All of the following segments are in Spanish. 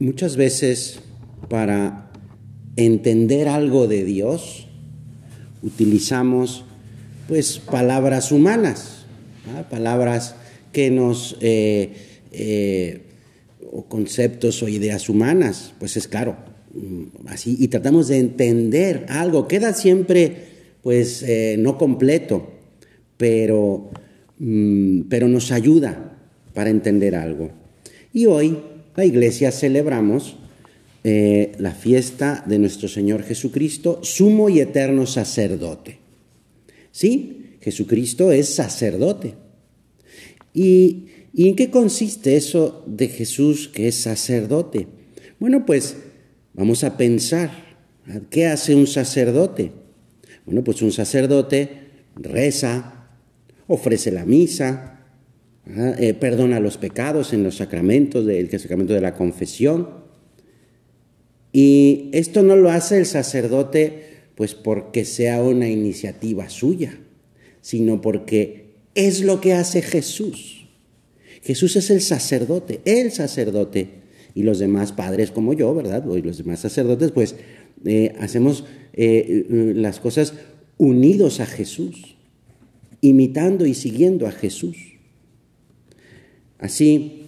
Muchas veces para entender algo de Dios utilizamos pues palabras humanas, palabras que nos eh, eh, o conceptos o ideas humanas, pues es claro, mm, así y tratamos de entender algo queda siempre pues eh, no completo, pero mm, pero nos ayuda para entender algo. Y hoy la iglesia celebramos eh, la fiesta de nuestro Señor Jesucristo, sumo y eterno sacerdote. ¿Sí? Jesucristo es sacerdote. ¿Y, ¿Y en qué consiste eso de Jesús que es sacerdote? Bueno, pues vamos a pensar, ¿qué hace un sacerdote? Bueno, pues un sacerdote reza, ofrece la misa, eh, perdona los pecados en los sacramentos, del sacramento de la confesión. Y esto no lo hace el sacerdote pues porque sea una iniciativa suya, sino porque es lo que hace Jesús. Jesús es el sacerdote, el sacerdote. Y los demás padres como yo, ¿verdad? Y los demás sacerdotes, pues eh, hacemos eh, las cosas unidos a Jesús, imitando y siguiendo a Jesús. Así,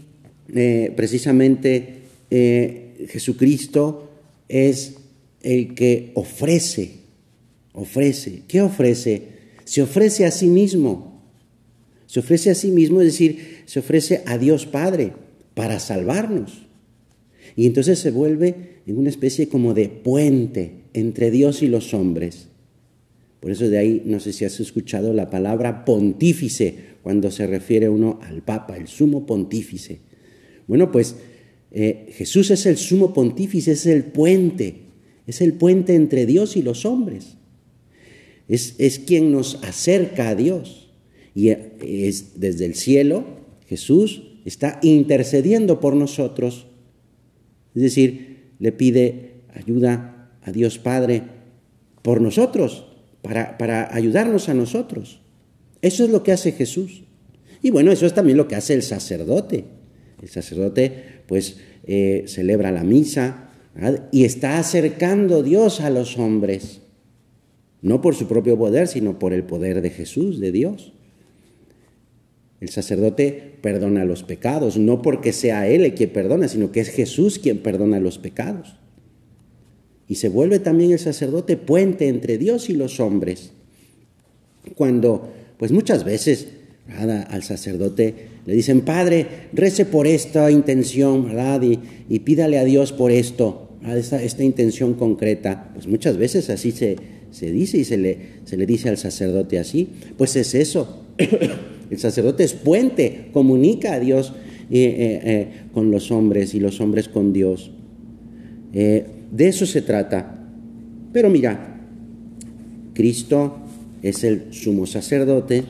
eh, precisamente, eh, Jesucristo es el que ofrece, ofrece. ¿Qué ofrece? Se ofrece a sí mismo. Se ofrece a sí mismo, es decir, se ofrece a Dios Padre para salvarnos. Y entonces se vuelve en una especie como de puente entre Dios y los hombres. Por eso de ahí, no sé si has escuchado la palabra pontífice, cuando se refiere uno al Papa, el sumo pontífice. Bueno, pues eh, Jesús es el sumo pontífice, es el puente, es el puente entre Dios y los hombres. Es, es quien nos acerca a Dios. Y eh, es desde el cielo, Jesús está intercediendo por nosotros. Es decir, le pide ayuda a Dios Padre por nosotros, para, para ayudarnos a nosotros. Eso es lo que hace Jesús. Y bueno, eso es también lo que hace el sacerdote. El sacerdote pues eh, celebra la misa y está acercando Dios a los hombres. No por su propio poder, sino por el poder de Jesús, de Dios. El sacerdote perdona los pecados, no porque sea Él el quien perdona, sino que es Jesús quien perdona los pecados. Y se vuelve también el sacerdote puente entre Dios y los hombres. Cuando pues muchas veces al sacerdote le dicen, Padre, rece por esta intención, ¿verdad? Y, pídale a Dios por esto, esta, esta, intención concreta. Pues muchas veces así se, se dice y se le, se le dice al sacerdote así. Pues es eso. El sacerdote es puente, comunica a Dios eh, eh, eh, con los hombres y los hombres con Dios. De eso se trata. Pero mira, Cristo es el sumo sacerdote.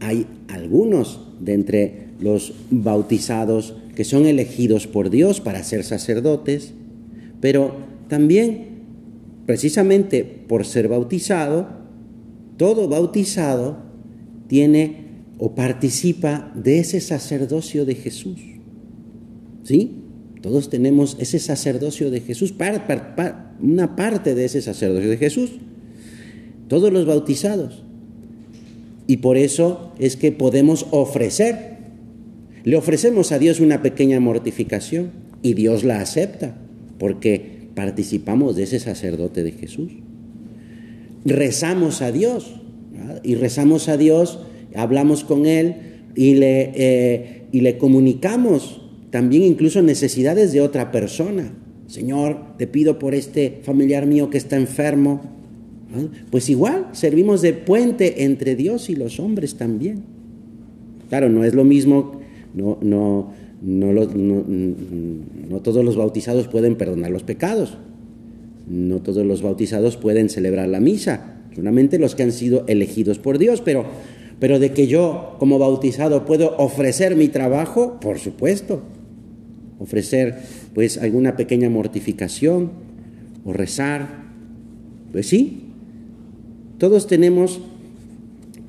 Hay algunos de entre los bautizados que son elegidos por Dios para ser sacerdotes, pero también, precisamente por ser bautizado, todo bautizado tiene o participa de ese sacerdocio de Jesús. ¿Sí? Todos tenemos ese sacerdocio de Jesús, una parte de ese sacerdocio de Jesús todos los bautizados. Y por eso es que podemos ofrecer. Le ofrecemos a Dios una pequeña mortificación y Dios la acepta porque participamos de ese sacerdote de Jesús. Rezamos a Dios y rezamos a Dios, hablamos con Él y le, eh, y le comunicamos también incluso necesidades de otra persona. Señor, te pido por este familiar mío que está enfermo, pues igual, servimos de puente entre Dios y los hombres también. Claro, no es lo mismo, no, no, no, no, todos los bautizados pueden perdonar los pecados, no todos los bautizados pueden celebrar la misa, solamente los que han sido elegidos por Dios, pero, pero de que yo como bautizado puedo ofrecer mi trabajo, por supuesto, ofrecer pues alguna pequeña mortificación o rezar, pues sí, todos tenemos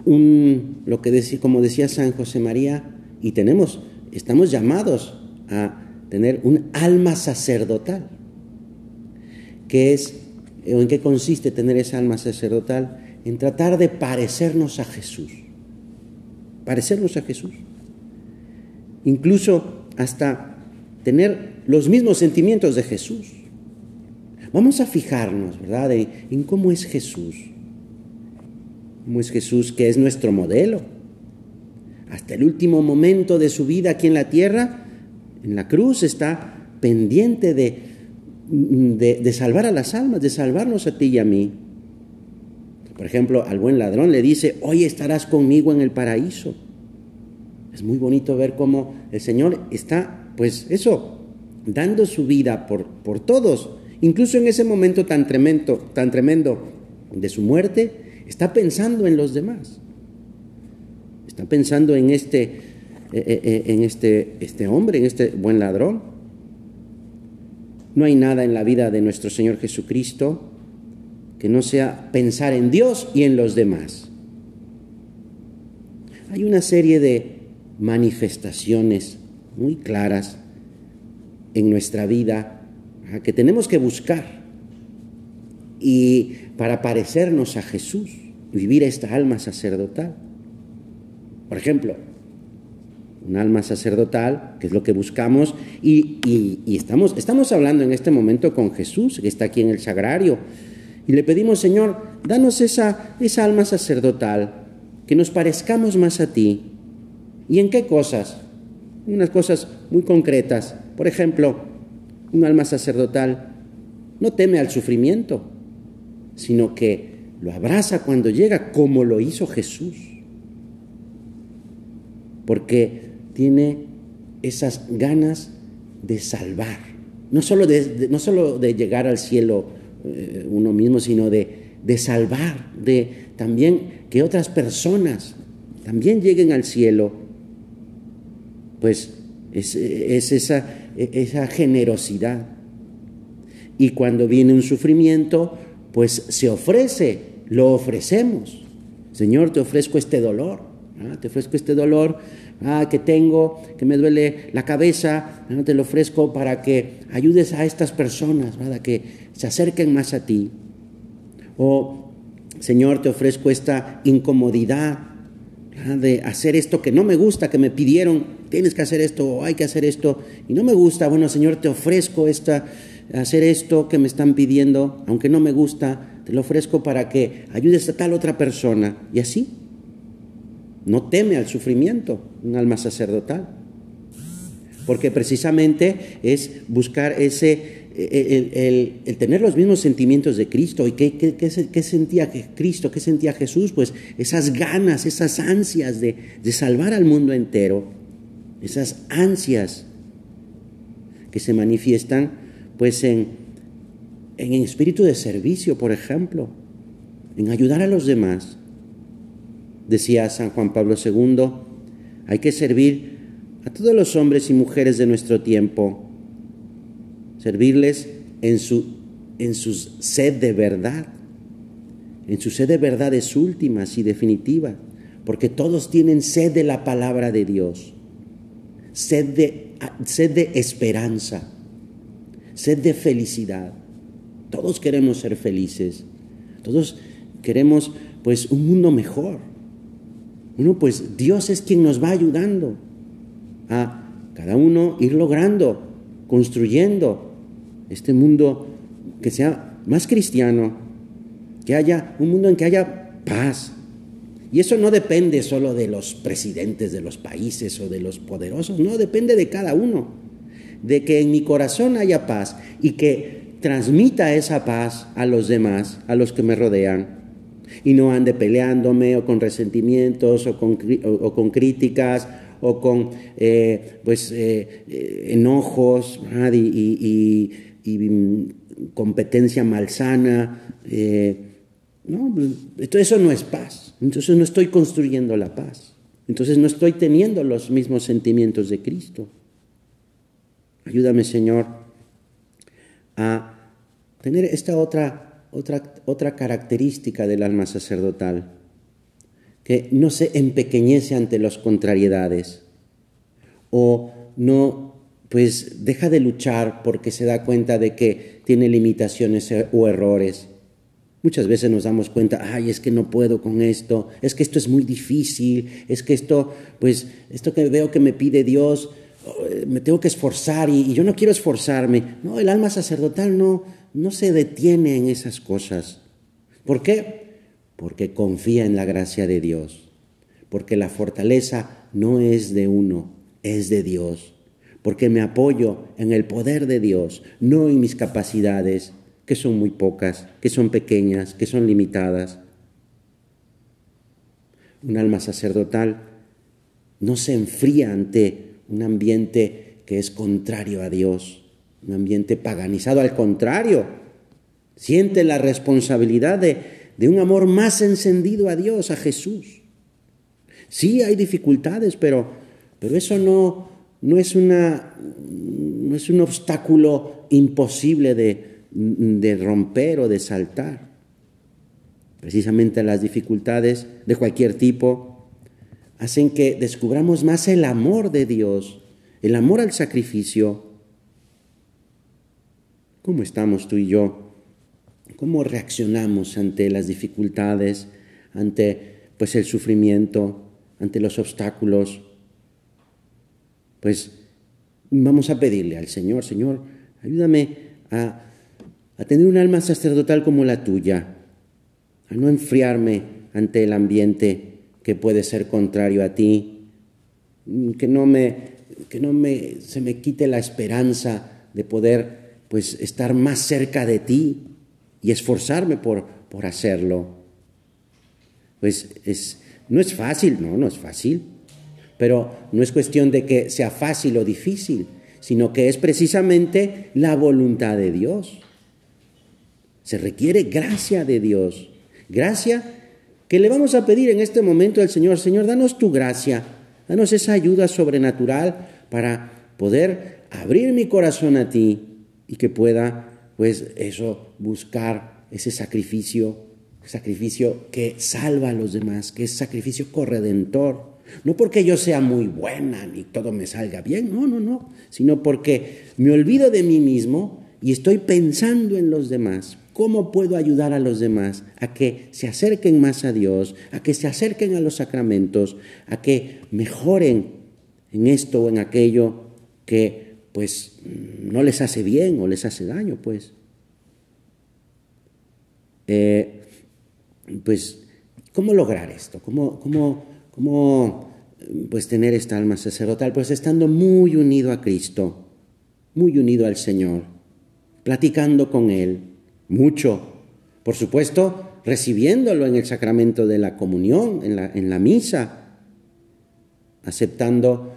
un, lo que decía, como decía San José María, y tenemos, estamos llamados a tener un alma sacerdotal. ¿Qué es o en qué consiste tener esa alma sacerdotal? En tratar de parecernos a Jesús. Parecernos a Jesús. Incluso hasta tener los mismos sentimientos de Jesús. Vamos a fijarnos, ¿verdad?, en, cómo es Jesús. Cómo es Jesús que es nuestro modelo. Hasta el último momento de su vida aquí en la tierra, en la cruz, está pendiente de, de, de salvar a las almas, de salvarnos a ti y a mí. Por ejemplo, al buen ladrón le dice, hoy estarás conmigo en el paraíso. Es muy bonito ver cómo el Señor está, pues eso, dando su vida por, por todos. Incluso en ese momento tan tremendo, tan tremendo de su muerte, está pensando en los demás. Está pensando en este, eh, eh, eh, en este, este hombre, en este buen ladrón. No hay nada en la vida de nuestro Señor Jesucristo que no sea pensar en Dios y en los demás. Hay una serie de manifestaciones muy claras en nuestra vida que tenemos que buscar y para parecernos a Jesús, vivir esta alma sacerdotal. Por ejemplo, un alma sacerdotal, que es lo que buscamos, y, estamos, estamos hablando en este momento con Jesús, que está aquí en el sagrario, y le pedimos, Señor, danos esa, esa alma sacerdotal, que nos parezcamos más a ti. ¿Y en qué cosas? Unas cosas muy concretas. Por ejemplo, un alma sacerdotal no teme al sufrimiento, sino que lo abraza cuando llega, como lo hizo Jesús. Porque tiene esas ganas de salvar, no solo de, no solo de llegar al cielo eh, uno mismo, sino de, de salvar, de también que otras personas también lleguen al cielo, pues es, esa, esa generosidad. Y cuando viene un sufrimiento, pues se ofrece, lo ofrecemos. Señor, te ofrezco este dolor, te ofrezco este dolor ah, que tengo, que me duele la cabeza, te lo ofrezco para que ayudes a estas personas, que se acerquen más a ti. O, Señor, te ofrezco esta incomodidad de hacer esto que no me gusta, que me pidieron, tienes que hacer esto o hay que hacer esto, y no me gusta, bueno, Señor, te ofrezco esta, hacer esto que me están pidiendo, aunque no me gusta, te lo ofrezco para que ayudes a tal otra persona, y así. No teme al sufrimiento, un alma sacerdotal. Porque precisamente es buscar ese, el, tener los mismos sentimientos de Cristo. ¿Y qué, qué, sentía Cristo? ¿Qué sentía Jesús? Pues esas ganas, esas ansias de, de salvar al mundo entero, esas ansias que se manifiestan pues en, en espíritu de servicio, por ejemplo, en ayudar a los demás. Decía San Juan Pablo II, hay que servir a todos los hombres y mujeres de nuestro tiempo, servirles en su, en su sed de verdad, en su sed de verdades últimas y definitivas, porque todos tienen sed de la palabra de Dios, sed de, sed de esperanza, sed de felicidad. Todos queremos ser felices, todos queremos pues un mundo mejor. Bueno, pues Dios es quien nos va ayudando a cada uno ir logrando, construyendo este mundo que sea más cristiano, que haya un mundo en que haya paz. Y eso no depende solo de los presidentes de los países o de los poderosos, no, depende de cada uno. De que en mi corazón haya paz y que transmita esa paz a los demás, a los que me rodean y no ande peleándome o con resentimientos o con, o, con críticas o con eh, pues, eh, eh, enojos y, mm, competencia malsana. no, pues, eso no es paz. Entonces no estoy construyendo la paz. Entonces no estoy teniendo los mismos sentimientos de Cristo. Ayúdame, Señor, a tener esta otra otra, característica del alma sacerdotal, que no se empequeñece ante las contrariedades o no pues deja de luchar porque se da cuenta de que tiene limitaciones o errores. Muchas veces nos damos cuenta, ay, es que no puedo con esto, es que esto es muy difícil, es que esto, pues, esto que veo que me pide Dios, eh, me tengo que esforzar y, yo no quiero esforzarme. No, el alma sacerdotal no, no se detiene en esas cosas. ¿Por qué? Porque confía en la gracia de Dios, porque la fortaleza no es de uno, es de Dios, porque me apoyo en el poder de Dios, no en mis capacidades que son muy pocas, que son pequeñas, que son limitadas. Un alma sacerdotal no se enfría ante un ambiente que es contrario a Dios, un ambiente paganizado, al contrario, siente la responsabilidad de, de un amor más encendido a Dios, a Jesús. Sí hay dificultades, pero, pero eso no, no, es una, no es un obstáculo imposible de, de romper o de saltar. Precisamente las dificultades de cualquier tipo hacen que descubramos más el amor de Dios, el amor al sacrificio. ¿Cómo estamos tú y yo? ¿Cómo reaccionamos ante las dificultades, ante pues el sufrimiento, ante los obstáculos? Pues vamos a pedirle al Señor, Señor, ayúdame a tener un alma sacerdotal como la tuya, a no enfriarme ante el ambiente que puede ser contrario a ti, que no me, que no me, se me quite la esperanza de poder pues estar más cerca de ti y esforzarme por, por hacerlo. Pues es, no es fácil, no, no es fácil, pero no es cuestión de que sea fácil o difícil, sino que es precisamente la voluntad de Dios. Se requiere gracia de Dios. Gracia que le vamos a pedir en este momento al Señor. Señor, danos tu gracia. Danos esa ayuda sobrenatural para poder abrir mi corazón a ti y que pueda, pues, eso, buscar ese sacrificio, sacrificio que salva a los demás, que es sacrificio corredentor. No porque yo sea muy buena ni todo me salga bien, no, no, no, sino porque me olvido de mí mismo y estoy pensando en los demás, ¿Cómo puedo ayudar a los demás a que se acerquen más a Dios, a que se acerquen a los sacramentos, a que mejoren en esto o en aquello que pues no les hace bien o les hace daño, pues? Eh, pues, ¿cómo lograr esto? ¿Cómo, cómo, cómo pues tener esta alma sacerdotal? Pues estando muy unido a Cristo, muy unido al Señor, platicando con Él, mucho. Por supuesto, recibiéndolo en el sacramento de la comunión, en la, en la misa, aceptando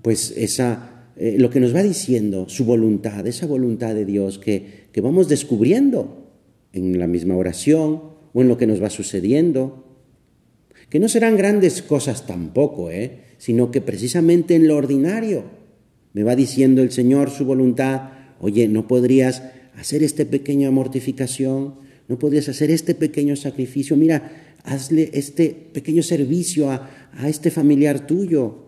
pues esa, eh, lo que nos va diciendo, su voluntad, esa voluntad de Dios que, que vamos descubriendo en la misma oración o en lo que nos va sucediendo, que no serán grandes cosas tampoco, ¿eh? sino que precisamente en lo ordinario me va diciendo el Señor su voluntad, oye, no podrías hacer esta pequeña mortificación, no podrías hacer este pequeño sacrificio, mira, hazle este pequeño servicio a, este familiar tuyo.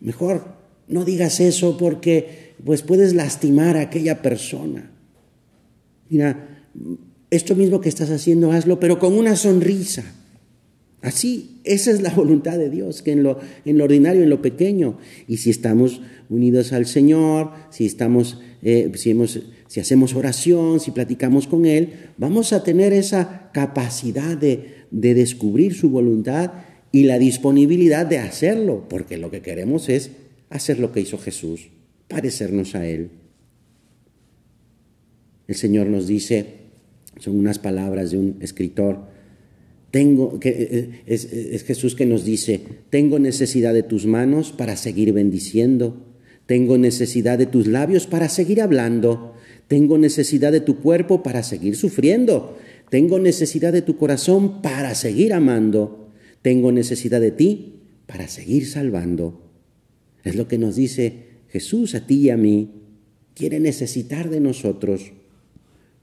Mejor no digas eso porque pues puedes lastimar a aquella persona. Mira, esto mismo que estás haciendo, hazlo, pero con una sonrisa. Así, esa es la voluntad de Dios, que en lo, ordinario, en lo pequeño. Y si estamos unidos al Señor, si eh, hacemos oración, si platicamos con Él, vamos a tener esa capacidad de, descubrir su voluntad y la disponibilidad de hacerlo, porque lo que queremos es hacer lo que hizo Jesús, parecernos a Él. El Señor nos dice, son unas palabras de un escritor, tengo, que, eh, es, es Jesús que nos dice, tengo necesidad de tus manos para seguir bendiciendo, tengo necesidad de tus labios para seguir hablando, tengo necesidad de tu cuerpo para seguir sufriendo. Tengo necesidad de tu corazón para seguir amando. Tengo necesidad de ti para seguir salvando. Es lo que nos dice Jesús a ti y a mí. Quiere necesitar de nosotros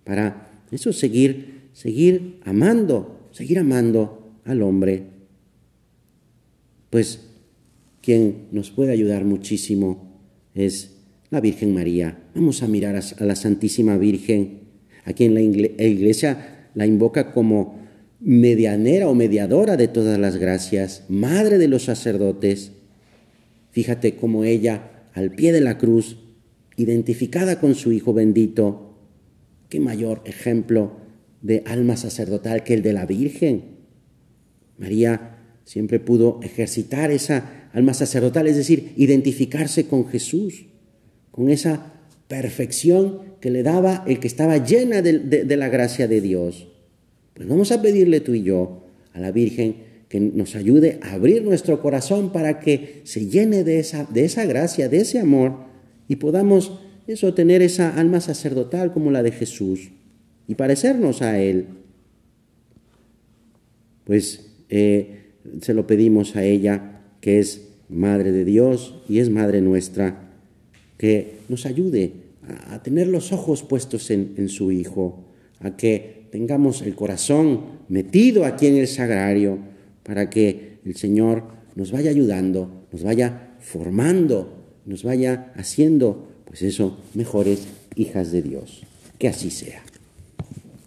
para eso seguir, seguir amando, seguir amando al hombre. Pues quien nos puede ayudar muchísimo es la Virgen María. Vamos a mirar a la Santísima Virgen, a quien la Iglesia la invoca como medianera o mediadora de todas las gracias, madre de los sacerdotes. Fíjate cómo ella, al pie de la cruz, identificada con su Hijo bendito, qué mayor ejemplo de alma sacerdotal que el de la Virgen. María siempre pudo ejercitar esa alma sacerdotal, es decir, identificarse con Jesús, con esa perfección que le daba el que estaba llena de, la gracia de Dios. Pues vamos a pedirle tú y yo a la Virgen que nos ayude a abrir nuestro corazón para que se llene de esa, de esa gracia, de ese amor, y podamos eso, tener esa alma sacerdotal como la de Jesús y parecernos a Él. Pues eh, se lo pedimos a ella, que es Madre de Dios y es Madre nuestra, que nos ayude a, tener los ojos puestos en, en su Hijo, a que tengamos el corazón metido aquí en el sagrario, para que el Señor nos vaya ayudando, nos vaya formando, nos vaya haciendo, pues eso, mejores hijas de Dios. Que así sea.